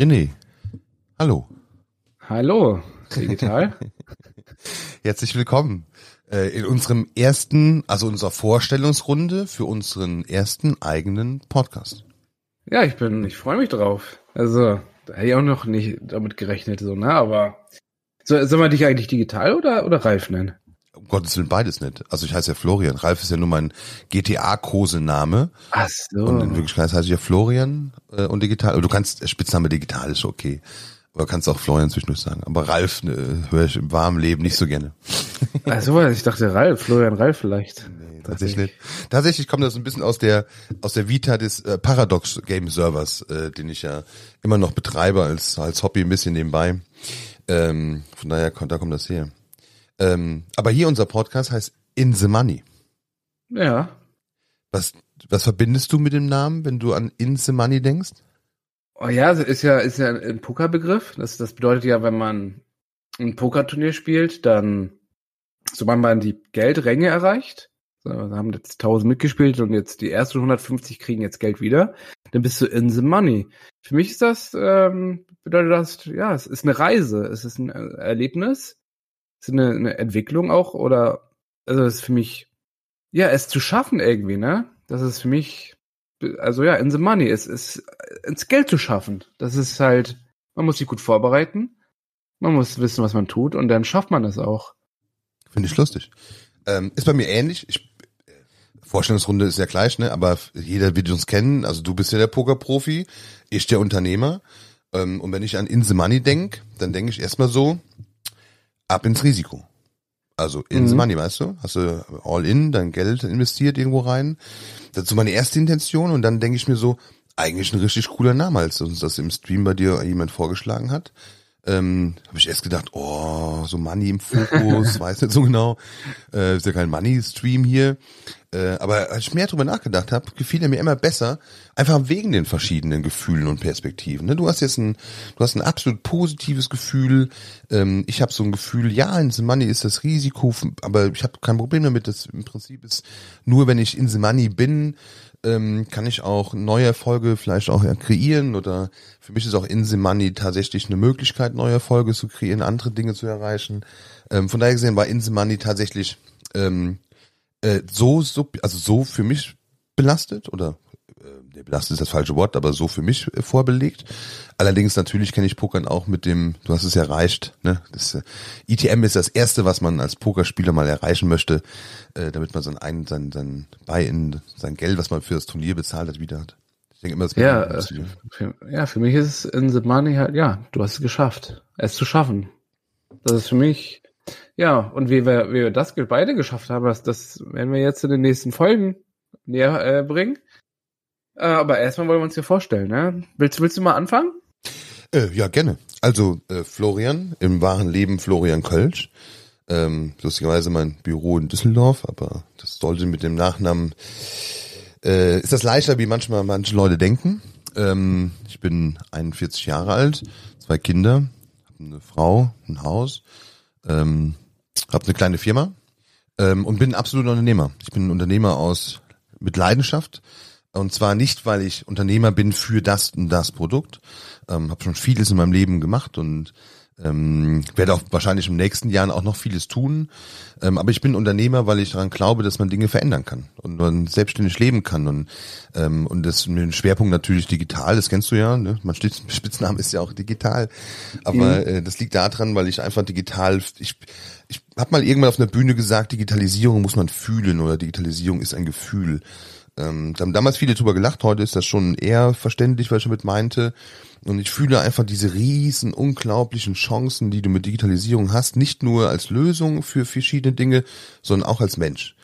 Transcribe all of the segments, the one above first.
René, hallo. Hallo, digital. Herzlich willkommen äh, in unserem ersten, also unserer Vorstellungsrunde für unseren ersten eigenen Podcast. Ja, ich bin, ich freue mich drauf. Also, da hätte ich auch noch nicht damit gerechnet, so, ne, aber so, soll man dich eigentlich digital oder, oder Ralf nennen? Um Gottes Willen beides nicht. Also ich heiße ja Florian. Ralf ist ja nur mein GTA-Kosename. Ach so. Und in Wirklichkeit heiße ich ja Florian äh, und digital. Aber du kannst, Spitzname digital ist okay. Aber kannst auch Florian zwischendurch sagen. Aber Ralf ne, höre ich im warmen Leben nicht so gerne. Ach so, ich dachte Ralf, Florian Ralf vielleicht. Nee, tatsächlich. Tatsächlich kommt das ein bisschen aus der aus der Vita des äh, Paradox Game Servers, äh, den ich ja immer noch betreibe als als Hobby ein bisschen nebenbei. Ähm, von daher kommt da kommt das her. Ähm, aber hier unser Podcast heißt In the Money. Ja. Was was verbindest du mit dem Namen, wenn du an In the Money denkst? Oh ja, ist ja, ist ja ein Pokerbegriff. Das, das bedeutet ja, wenn man ein Pokerturnier spielt, dann, sobald man die Geldränge erreicht, so, haben jetzt 1000 mitgespielt und jetzt die ersten 150 kriegen jetzt Geld wieder, dann bist du in the money. Für mich ist das, ähm, bedeutet das, ja, es ist eine Reise, es ist ein Erlebnis, es ist eine, eine Entwicklung auch, oder, also es ist für mich, ja, es zu schaffen irgendwie, ne? Das ist für mich also ja, in the money, es ist ins Geld zu schaffen. Das ist halt, man muss sich gut vorbereiten, man muss wissen, was man tut und dann schafft man das auch. Finde ich lustig. Ähm, ist bei mir ähnlich. Ich, Vorstellungsrunde ist ja gleich, ne? Aber jeder wird uns kennen. Also du bist ja der Pokerprofi, ich der Unternehmer. Ähm, und wenn ich an In the Money denk, dann denke ich erstmal so, ab ins Risiko. Also in mhm. money, weißt du? Hast du all in, dein Geld investiert irgendwo rein. Das ist so meine erste Intention und dann denke ich mir so, eigentlich ein richtig cooler Name, als uns das im Stream bei dir jemand vorgeschlagen hat. Ähm, habe ich erst gedacht, oh, so Money im Fokus, weiß nicht so genau. Äh, ist ja kein Money-Stream hier. Äh, aber als ich mehr drüber nachgedacht habe, gefiel er mir immer besser, einfach wegen den verschiedenen Gefühlen und Perspektiven. Ne? Du hast jetzt ein, du hast ein absolut positives Gefühl. Ähm, ich habe so ein Gefühl, ja, in the Money ist das Risiko, aber ich habe kein Problem damit. Das im Prinzip ist nur, wenn ich in the Money bin, ähm, kann ich auch neue Erfolge vielleicht auch kreieren oder für mich ist auch in the Money tatsächlich eine Möglichkeit, neue Erfolge zu kreieren, andere Dinge zu erreichen. Ähm, von daher gesehen war in the Money tatsächlich äh, so, so, also so für mich belastet oder äh, belastet ist das falsche Wort, aber so für mich äh, vorbelegt. Allerdings natürlich kenne ich Pokern auch mit dem, du hast es erreicht, ne? Das äh, ITM ist das erste, was man als Pokerspieler mal erreichen möchte, äh, damit man sein ein, sein, sein bei in sein Geld, was man für das Turnier bezahlt hat, wieder hat. Ich denke immer, das ja, äh, für, ja, für mich ist es in the money halt, ja, du hast es geschafft, es zu schaffen. Das ist für mich ja, und wie wir, wie wir das beide geschafft haben, das, das werden wir jetzt in den nächsten Folgen näher äh, bringen. Äh, aber erstmal wollen wir uns hier vorstellen. Ne? Willst, willst du mal anfangen? Äh, ja, gerne. Also äh, Florian, im wahren Leben Florian Kölsch. Ähm, lustigerweise mein Büro in Düsseldorf, aber das sollte mit dem Nachnamen äh, ist das leichter, wie manchmal manche Leute denken. Ähm, ich bin 41 Jahre alt, zwei Kinder, eine Frau, ein Haus. Ähm, habe eine kleine Firma ähm, und bin absolut Unternehmer. Ich bin ein Unternehmer aus mit Leidenschaft und zwar nicht, weil ich Unternehmer bin für das und das Produkt. Ähm, habe schon vieles in meinem Leben gemacht und ähm, werde auch wahrscheinlich im nächsten Jahren auch noch vieles tun. Ähm, aber ich bin Unternehmer, weil ich daran glaube, dass man Dinge verändern kann und man selbstständig leben kann. Und, ähm, und das mit dem Schwerpunkt natürlich digital, das kennst du ja. Ne? Mein Spitzname ist ja auch digital. Aber mhm. äh, das liegt daran, weil ich einfach digital, ich, ich habe mal irgendwann auf einer Bühne gesagt, Digitalisierung muss man fühlen oder Digitalisierung ist ein Gefühl. Ähm, da haben damals viele drüber gelacht, heute ist das schon eher verständlich, was ich damit meinte. Und ich fühle einfach diese riesen, unglaublichen Chancen, die du mit Digitalisierung hast, nicht nur als Lösung für verschiedene Dinge, sondern auch als Mensch.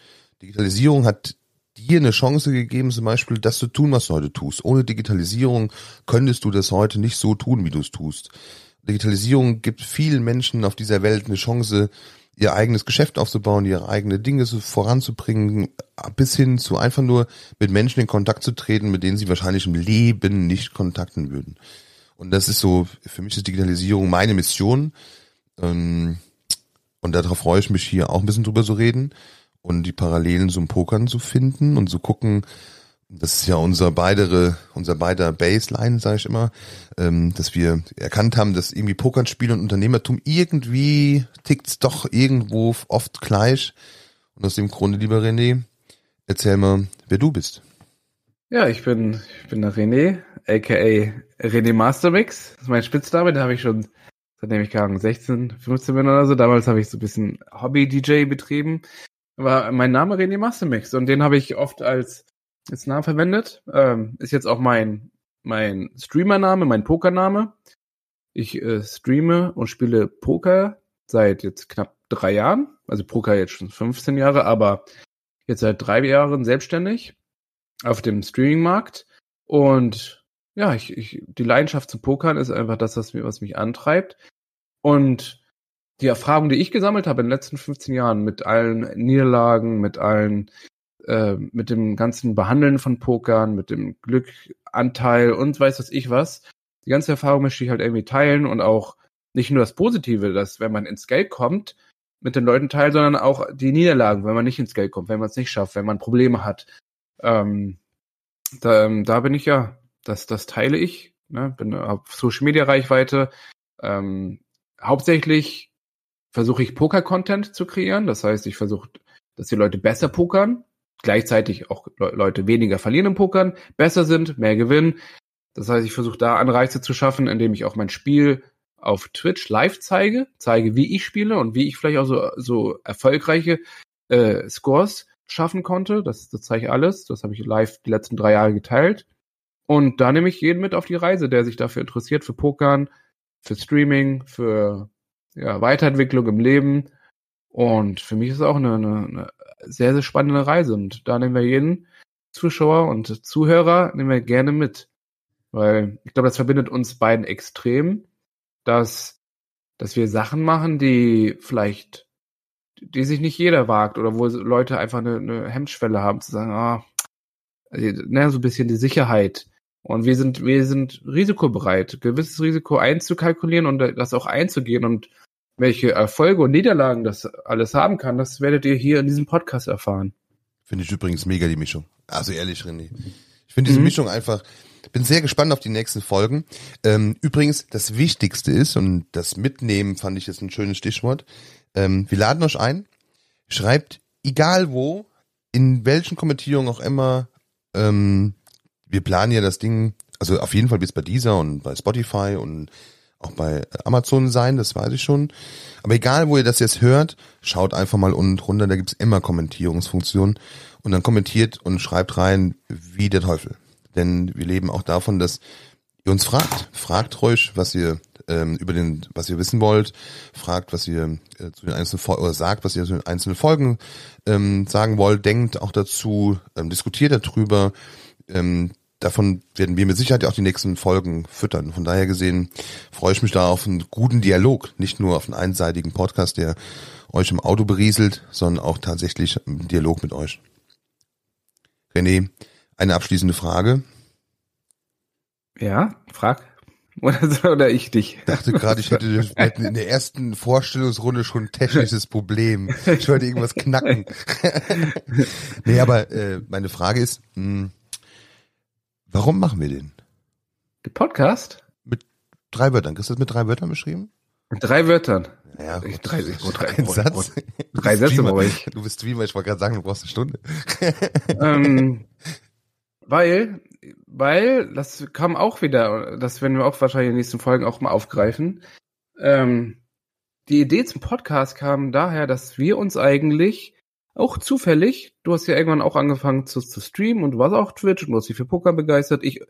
Digitalisierung hat dir eine Chance gegeben, zum Beispiel das zu tun, was du heute tust. Ohne Digitalisierung könntest du das heute nicht so tun, wie du es tust. Digitalisierung gibt vielen Menschen auf dieser Welt eine Chance, ihr eigenes Geschäft aufzubauen, ihre eigene Dinge voranzubringen, bis hin zu einfach nur mit Menschen in Kontakt zu treten, mit denen sie wahrscheinlich im Leben nicht kontakten würden. Und das ist so, für mich ist Digitalisierung meine Mission. Ähm, und darauf freue ich mich hier auch ein bisschen drüber zu reden und die Parallelen zum Pokern zu finden und zu gucken, das ist ja unser beidere, unser beider Baseline, sage ich immer, ähm, dass wir erkannt haben, dass irgendwie Pokernspiel und Unternehmertum irgendwie tickt's doch irgendwo oft gleich. Und aus dem Grunde, lieber René, erzähl mal, wer du bist. Ja, ich bin, ich bin der René, aka René Mastermix. Das ist mein Spitzname, den habe ich schon seitdem ich gerade 16, 15 bin oder so. Damals habe ich so ein bisschen Hobby-DJ betrieben. War mein Name René Mastermix und den habe ich oft als, als Namen verwendet. Ähm, ist jetzt auch mein, mein Streamer-Name, mein Poker-Name. Ich äh, streame und spiele Poker seit jetzt knapp drei Jahren. Also Poker jetzt schon 15 Jahre, aber jetzt seit drei Jahren selbstständig auf dem Streaming-Markt. Und ja, ich, ich, die Leidenschaft zu Pokern ist einfach das, was, mir, was mich antreibt. Und die Erfahrung, die ich gesammelt habe in den letzten 15 Jahren mit allen Niederlagen, mit allen, äh, mit dem ganzen Behandeln von Pokern, mit dem Glückanteil und weiß was ich was, die ganze Erfahrung möchte ich halt irgendwie teilen und auch nicht nur das Positive, dass wenn man ins Geld kommt, mit den Leuten teilen, sondern auch die Niederlagen, wenn man nicht ins Geld kommt, wenn man es nicht schafft, wenn man Probleme hat. Ähm, da, da bin ich ja das, das teile ich. Ne? Bin auf Social Media Reichweite. Ähm, hauptsächlich versuche ich Poker-Content zu kreieren. Das heißt, ich versuche, dass die Leute besser pokern, gleichzeitig auch Leute weniger verlieren im Pokern, besser sind, mehr gewinnen. Das heißt, ich versuche da Anreize zu schaffen, indem ich auch mein Spiel auf Twitch live zeige, zeige, wie ich spiele und wie ich vielleicht auch so, so erfolgreiche äh, Scores schaffen konnte. Das, das zeige ich alles. Das habe ich live die letzten drei Jahre geteilt. Und da nehme ich jeden mit auf die Reise, der sich dafür interessiert, für Pokern, für Streaming, für ja, Weiterentwicklung im Leben. Und für mich ist es auch eine, eine, eine sehr, sehr spannende Reise. Und da nehmen wir jeden Zuschauer und Zuhörer nehmen wir gerne mit. Weil ich glaube, das verbindet uns beiden extrem, dass, dass wir Sachen machen, die vielleicht, die sich nicht jeder wagt oder wo Leute einfach eine, eine Hemmschwelle haben zu sagen, ah, ne, so ein bisschen die Sicherheit und wir sind, wir sind risikobereit, gewisses Risiko einzukalkulieren und das auch einzugehen und welche Erfolge und Niederlagen das alles haben kann, das werdet ihr hier in diesem Podcast erfahren. Finde ich übrigens mega die Mischung. Also ehrlich, René. Ich finde diese mhm. Mischung einfach, bin sehr gespannt auf die nächsten Folgen. Ähm, übrigens, das Wichtigste ist, und das Mitnehmen fand ich jetzt ein schönes Stichwort, ähm, wir laden euch ein, schreibt egal wo, in welchen Kommentierungen auch immer, ähm, wir planen ja das Ding, also auf jeden Fall bis bei dieser und bei Spotify und auch bei Amazon sein, das weiß ich schon. Aber egal, wo ihr das jetzt hört, schaut einfach mal unten drunter, da gibt's immer Kommentierungsfunktionen und dann kommentiert und schreibt rein, wie der Teufel. Denn wir leben auch davon, dass ihr uns fragt. Fragt ruhig, was ihr ähm, über den, was ihr wissen wollt, fragt, was ihr äh, zu den einzelnen Folgen oder sagt, was ihr zu den einzelnen Folgen ähm, sagen wollt, denkt auch dazu, ähm, diskutiert darüber ähm, davon werden wir mit Sicherheit auch die nächsten Folgen füttern. Von daher gesehen freue ich mich da auf einen guten Dialog, nicht nur auf einen einseitigen Podcast, der euch im Auto berieselt, sondern auch tatsächlich einen Dialog mit euch. René, eine abschließende Frage. Ja, frag. Oder, oder ich dich. Ich dachte gerade, ich hätte in der ersten Vorstellungsrunde schon ein technisches Problem. Ich wollte irgendwas knacken. nee, aber äh, meine Frage ist, mh, hm, Warum machen wir den? Den Podcast? Mit drei Wörtern. Ist das mit drei Wörtern beschrieben? Mit drei Wörtern. Ja, ich, drei, ich, drei, ein Satz. drei Sätze brauche ich. Du bist wie ich wollte gerade sagen, du brauchst eine Stunde. ähm, weil, weil, das kam auch wieder, das werden wir auch wahrscheinlich in den nächsten Folgen auch mal aufgreifen. Ähm, die Idee zum Podcast kam daher, dass wir uns eigentlich auch zufällig, du hast ja irgendwann auch angefangen zu, zu streamen und du warst auch Twitch und du hast dich für Poker begeistert. Ich,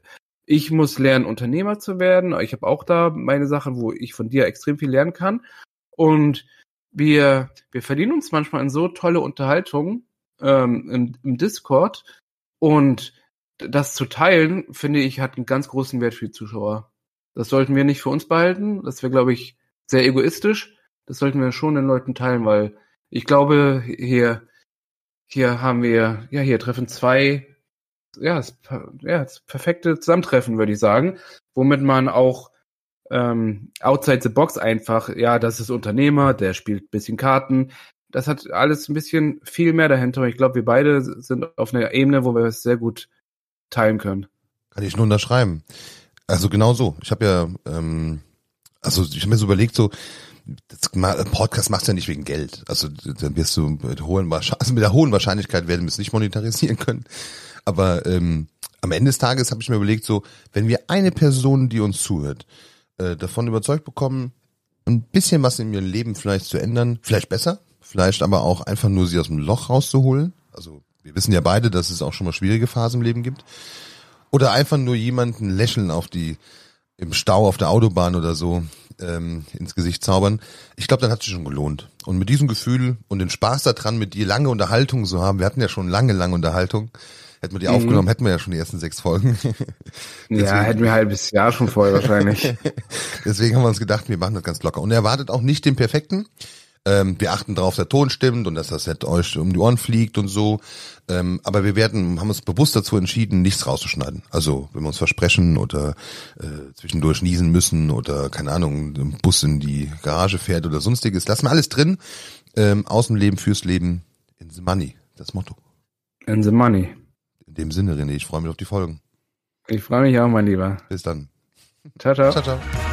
ich muss lernen, Unternehmer zu werden. Ich habe auch da meine Sachen, wo ich von dir extrem viel lernen kann. Und wir, wir verdienen uns manchmal in so tolle Unterhaltungen ähm, im, im Discord, Und das zu teilen, finde ich, hat einen ganz großen Wert für die Zuschauer. Das sollten wir nicht für uns behalten. Das wäre, glaube ich, sehr egoistisch. Das sollten wir schon den Leuten teilen, weil ich glaube, hier, hier haben wir, ja, hier treffen zwei, ja, das, ja, das perfekte Zusammentreffen, würde ich sagen, womit man auch ähm, outside the box einfach, ja, das ist Unternehmer, der spielt bisschen Karten. Das hat alles ein bisschen viel mehr dahinter. Ich glaube, wir beide sind auf einer Ebene, wo wir es sehr gut teilen können. Kann ich nur unterschreiben. Also genau so. Ich habe ja, ähm, also ich habe mir so überlegt, so Podcast machst du ja nicht wegen Geld. Also dann wirst du mit, hohen, also mit der hohen Wahrscheinlichkeit werden wir es nicht monetarisieren können. Aber ähm, am Ende des Tages habe ich mir überlegt, so wenn wir eine Person, die uns zuhört, äh, davon überzeugt bekommen, ein bisschen was in ihrem Leben vielleicht zu ändern, vielleicht besser, vielleicht aber auch einfach nur sie aus dem Loch rauszuholen. Also wir wissen ja beide, dass es auch schon mal schwierige Phasen im Leben gibt. Oder einfach nur jemanden lächeln auf die im Stau auf der Autobahn oder so ähm, ins Gesicht zaubern. Ich glaube, dann hat sich schon gelohnt. Und mit diesem Gefühl und den Spaß daran, mit dir lange Unterhaltung zu haben, wir hatten ja schon lange, lange Unterhaltung. Hätten wir die mhm. aufgenommen, hätten wir ja schon die ersten sechs Folgen. ja, hätten wir ein halbes Jahr schon voll wahrscheinlich. Deswegen haben wir uns gedacht, wir machen das ganz locker. Und er erwartet auch nicht den perfekten. Ähm, wir achten darauf, der Ton stimmt und dass das Set euch um die Ohren fliegt und so. Ähm, aber wir werden, haben uns bewusst dazu entschieden, nichts rauszuschneiden. Also wenn wir uns versprechen oder äh, zwischendurch niesen müssen oder keine Ahnung, ein Bus in die Garage fährt oder sonstiges, lassen wir alles drin. Ähm, aus dem Leben fürs Leben in the money. Das Motto. In the money. In dem Sinne, René, ich freue mich auf die Folgen. Ich freue mich auch, mein Lieber. Bis dann. Ciao, ciao. Ciao, ciao.